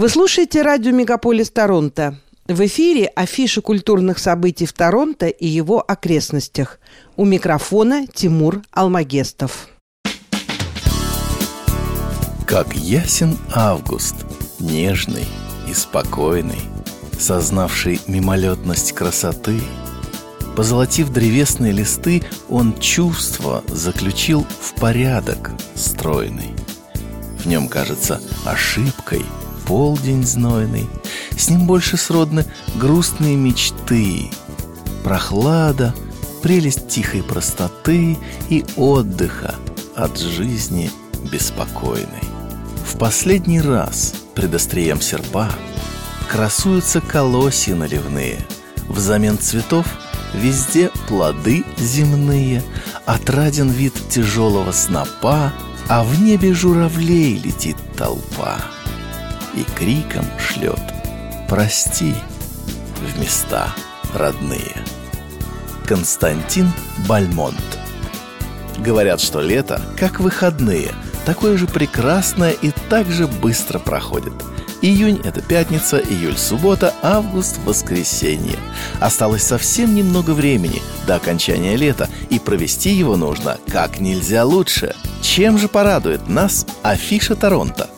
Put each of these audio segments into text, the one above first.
Вы слушаете радио «Мегаполис Торонто». В эфире афиша культурных событий в Торонто и его окрестностях. У микрофона Тимур Алмагестов. Как ясен август, нежный и спокойный, сознавший мимолетность красоты, позолотив древесные листы, он чувство заключил в порядок стройный. В нем кажется ошибкой полдень знойный, с ним больше сродны грустные мечты, прохлада, прелесть тихой простоты и отдыха от жизни беспокойной. В последний раз пред острием серпа красуются колосья наливные. Взамен цветов везде плоды земные, отраден вид тяжелого снопа, а в небе журавлей летит толпа и криком шлет «Прости» в места родные. Константин Бальмонт Говорят, что лето, как выходные – такое же прекрасное и так же быстро проходит. Июнь – это пятница, июль – суббота, август – воскресенье. Осталось совсем немного времени до окончания лета, и провести его нужно как нельзя лучше. Чем же порадует нас афиша Торонто?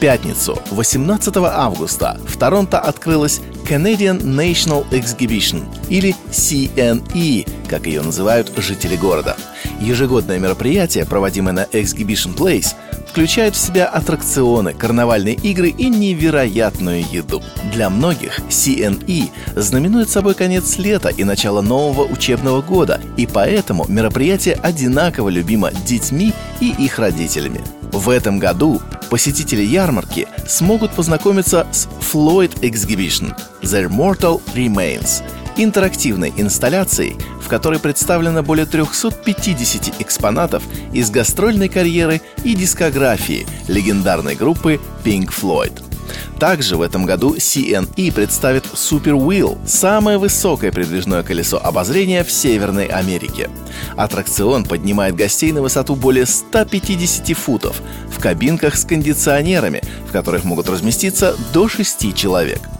Пятницу, 18 августа, в Торонто открылась Canadian National Exhibition, или CNE, как ее называют жители города – Ежегодное мероприятие, проводимое на Exhibition Place, включает в себя аттракционы, карнавальные игры и невероятную еду. Для многих CNE знаменует собой конец лета и начало нового учебного года, и поэтому мероприятие одинаково любимо детьми и их родителями. В этом году посетители ярмарки смогут познакомиться с Floyd Exhibition – The Mortal Remains – интерактивной инсталляцией, в которой представлено более 350 экспонатов из гастрольной карьеры и дискографии легендарной группы Pink Floyd. Также в этом году CNE представит Super Wheel – самое высокое передвижное колесо обозрения в Северной Америке. Аттракцион поднимает гостей на высоту более 150 футов в кабинках с кондиционерами, в которых могут разместиться до 6 человек –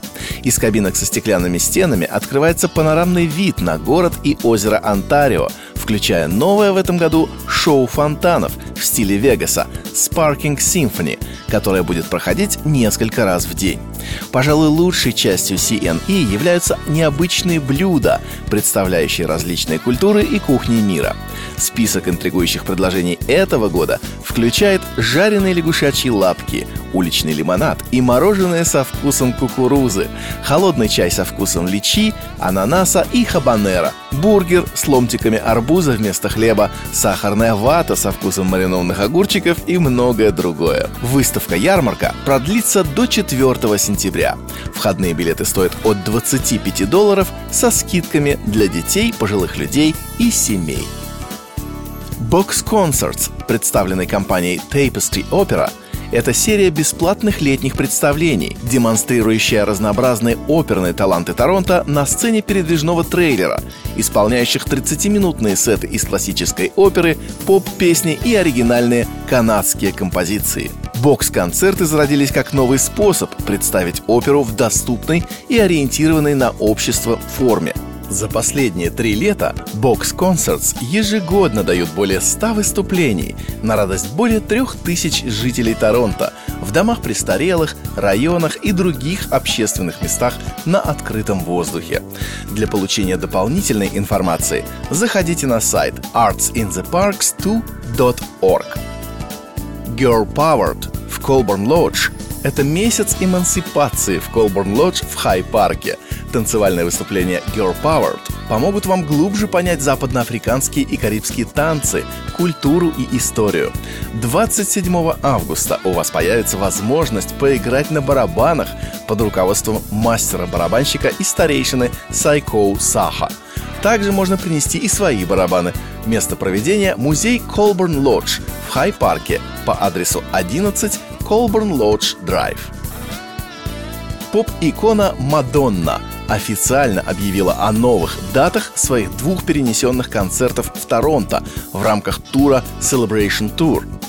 из кабинок со стеклянными стенами открывается панорамный вид на город и озеро Онтарио, включая новое в этом году шоу фонтанов в стиле Вегаса Sparking Symphony, которое будет проходить несколько раз в день. Пожалуй, лучшей частью CNE являются необычные блюда, представляющие различные культуры и кухни мира. Список интригующих предложений этого года включает жареные лягушачьи лапки, уличный лимонад и мороженое со вкусом кукурузы, холодный чай со вкусом личи, ананаса и хабанера, бургер с ломтиками арбуза вместо хлеба, сахарная вата со вкусом маринованных огурчиков и многое другое. Выставка-ярмарка продлится до 4 сентября. Входные билеты стоят от 25 долларов со скидками для детей, пожилых людей и семей. Box Concerts, представленной компанией Tapestry Opera, это серия бесплатных летних представлений, демонстрирующая разнообразные оперные таланты Торонто на сцене передвижного трейлера, исполняющих 30-минутные сеты из классической оперы, поп-песни и оригинальные канадские композиции. Бокс-концерты зародились как новый способ представить оперу в доступной и ориентированной на общество форме – за последние три лета Box Concerts ежегодно дают более 100 выступлений на радость более трех тысяч жителей Торонто в домах престарелых, районах и других общественных местах на открытом воздухе. Для получения дополнительной информации заходите на сайт artsintheparks2.org. Girl Powered в Colborne Lodge – это месяц эмансипации в Colborne Lodge в Хай-парке – Танцевальные выступления Girl Powered помогут вам глубже понять западноафриканские и карибские танцы, культуру и историю. 27 августа у вас появится возможность поиграть на барабанах под руководством мастера-барабанщика и старейшины Сайкоу Саха. Также можно принести и свои барабаны. Место проведения – музей Колборн Лодж в Хай-парке по адресу 11 Колборн Лодж Драйв. Поп-икона Мадонна – официально объявила о новых датах своих двух перенесенных концертов в Торонто в рамках тура Celebration Tour.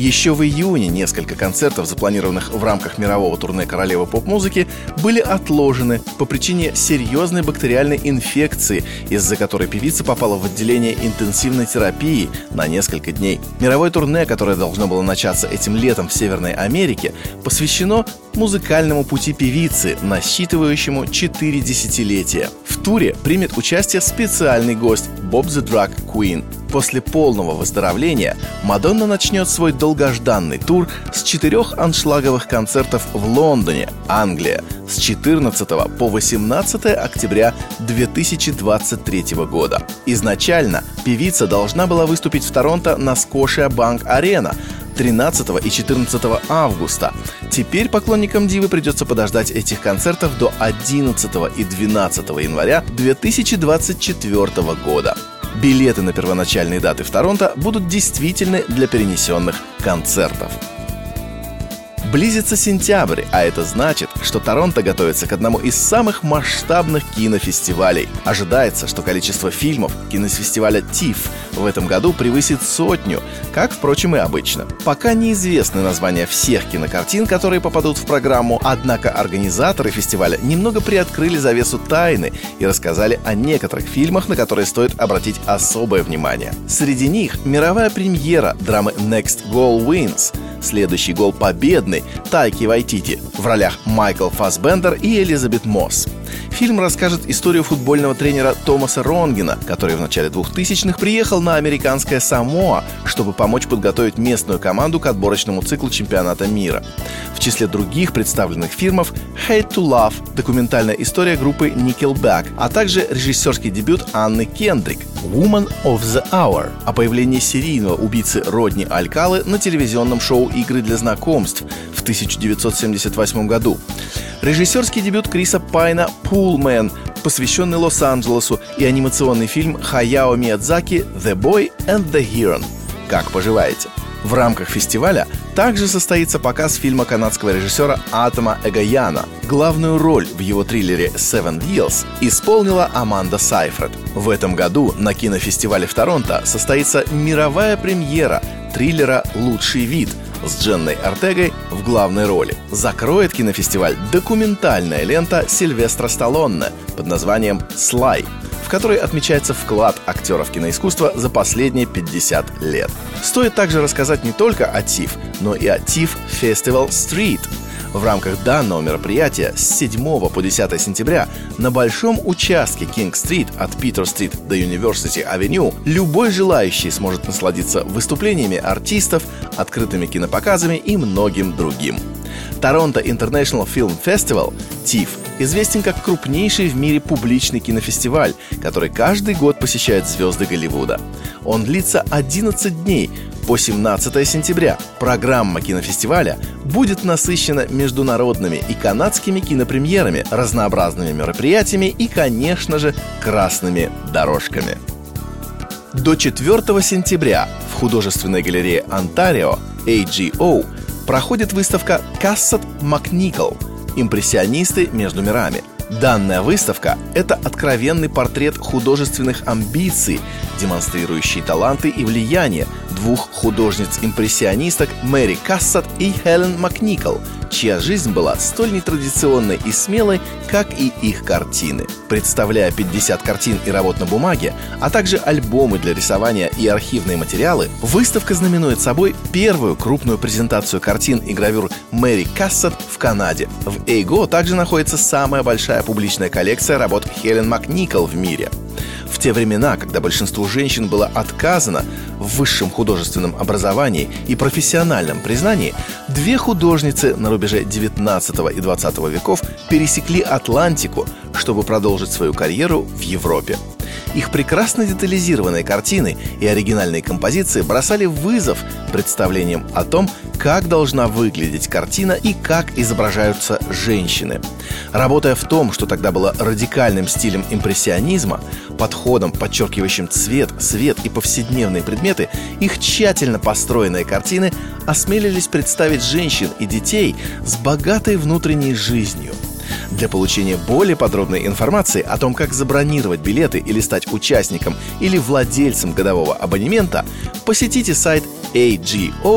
Еще в июне несколько концертов, запланированных в рамках мирового турне королевы поп-музыки, были отложены по причине серьезной бактериальной инфекции, из-за которой певица попала в отделение интенсивной терапии на несколько дней. Мировое турне, которое должно было начаться этим летом в Северной Америке, посвящено музыкальному пути певицы, насчитывающему 4 десятилетия. В туре примет участие специальный гость Боб the Drag Queen. После полного выздоровления Мадонна начнет свой долгожданный тур с четырех аншлаговых концертов в Лондоне, Англия, с 14 по 18 октября 2023 года. Изначально певица должна была выступить в Торонто на Скошия Банк Арена, 13 и 14 августа. Теперь поклонникам Дивы придется подождать этих концертов до 11 и 12 января 2024 года. Билеты на первоначальные даты в Торонто будут действительны для перенесенных концертов. Близится сентябрь, а это значит, что Торонто готовится к одному из самых масштабных кинофестивалей. Ожидается, что количество фильмов кинофестиваля TIFF в этом году превысит сотню, как, впрочем, и обычно. Пока неизвестны названия всех кинокартин, которые попадут в программу, однако организаторы фестиваля немного приоткрыли завесу тайны и рассказали о некоторых фильмах, на которые стоит обратить особое внимание. Среди них мировая премьера драмы Next Goal Wins – Следующий гол победный Тайки Вайтити в ролях Майкл Фасбендер и Элизабет Мосс. Фильм расскажет историю футбольного тренера Томаса Ронгена, который в начале 2000-х приехал на американское Самоа, чтобы помочь подготовить местную команду к отборочному циклу чемпионата мира. В числе других представленных фильмов «Hate to Love» — документальная история группы Nickelback, а также режиссерский дебют Анны Кендрик «Woman of the Hour» о появлении серийного убийцы Родни Алькалы на телевизионном шоу «Игры для знакомств» 1978 году. Режиссерский дебют Криса Пайна «Пулмен», посвященный Лос-Анджелесу, и анимационный фильм Хаяо Миядзаки «The Boy and the Heron». Как поживаете? В рамках фестиваля также состоится показ фильма канадского режиссера Атома Эгаяна. Главную роль в его триллере «Seven Wheels» исполнила Аманда Сайфред. В этом году на кинофестивале в Торонто состоится мировая премьера триллера «Лучший вид», с Дженной Артегой в главной роли. Закроет кинофестиваль документальная лента Сильвестра Сталлоне под названием «Слай», в которой отмечается вклад актеров киноискусства за последние 50 лет. Стоит также рассказать не только о ТИФ, но и о ТИФ Festival Street – в рамках данного мероприятия с 7 по 10 сентября на большом участке Кинг-стрит от Питер-стрит до University-авеню любой желающий сможет насладиться выступлениями артистов, открытыми кинопоказами и многим другим. Торонто International Film Festival, TIFF, известен как крупнейший в мире публичный кинофестиваль, который каждый год посещают звезды Голливуда. Он длится 11 дней, по 17 сентября. Программа кинофестиваля будет насыщена международными и канадскими кинопремьерами, разнообразными мероприятиями и, конечно же, красными дорожками. До 4 сентября в художественной галерее Онтарио AGO проходит выставка «Кассет Макникол. Импрессионисты между мирами». Данная выставка – это откровенный портрет художественных амбиций, демонстрирующий таланты и влияние двух художниц-импрессионисток Мэри Кассат и Хелен Макникол, чья жизнь была столь нетрадиционной и смелой, как и их картины. Представляя 50 картин и работ на бумаге, а также альбомы для рисования и архивные материалы, выставка знаменует собой первую крупную презентацию картин и гравюр Мэри Кассат в Канаде. В Эйго также находится самая большая публичная коллекция работ Хелен Макникол в мире – в те времена, когда большинству женщин было отказано в высшем художественном образовании и профессиональном признании, две художницы на рубеже 19 и 20 веков пересекли Атлантику, чтобы продолжить свою карьеру в Европе. Их прекрасно детализированные картины и оригинальные композиции бросали вызов представлениям о том, как должна выглядеть картина и как изображаются женщины. Работая в том, что тогда было радикальным стилем импрессионизма, подходом, подчеркивающим цвет, свет и повседневные предметы, их тщательно построенные картины осмелились представить женщин и детей с богатой внутренней жизнью – для получения более подробной информации о том, как забронировать билеты или стать участником или владельцем годового абонемента, посетите сайт ago.ca.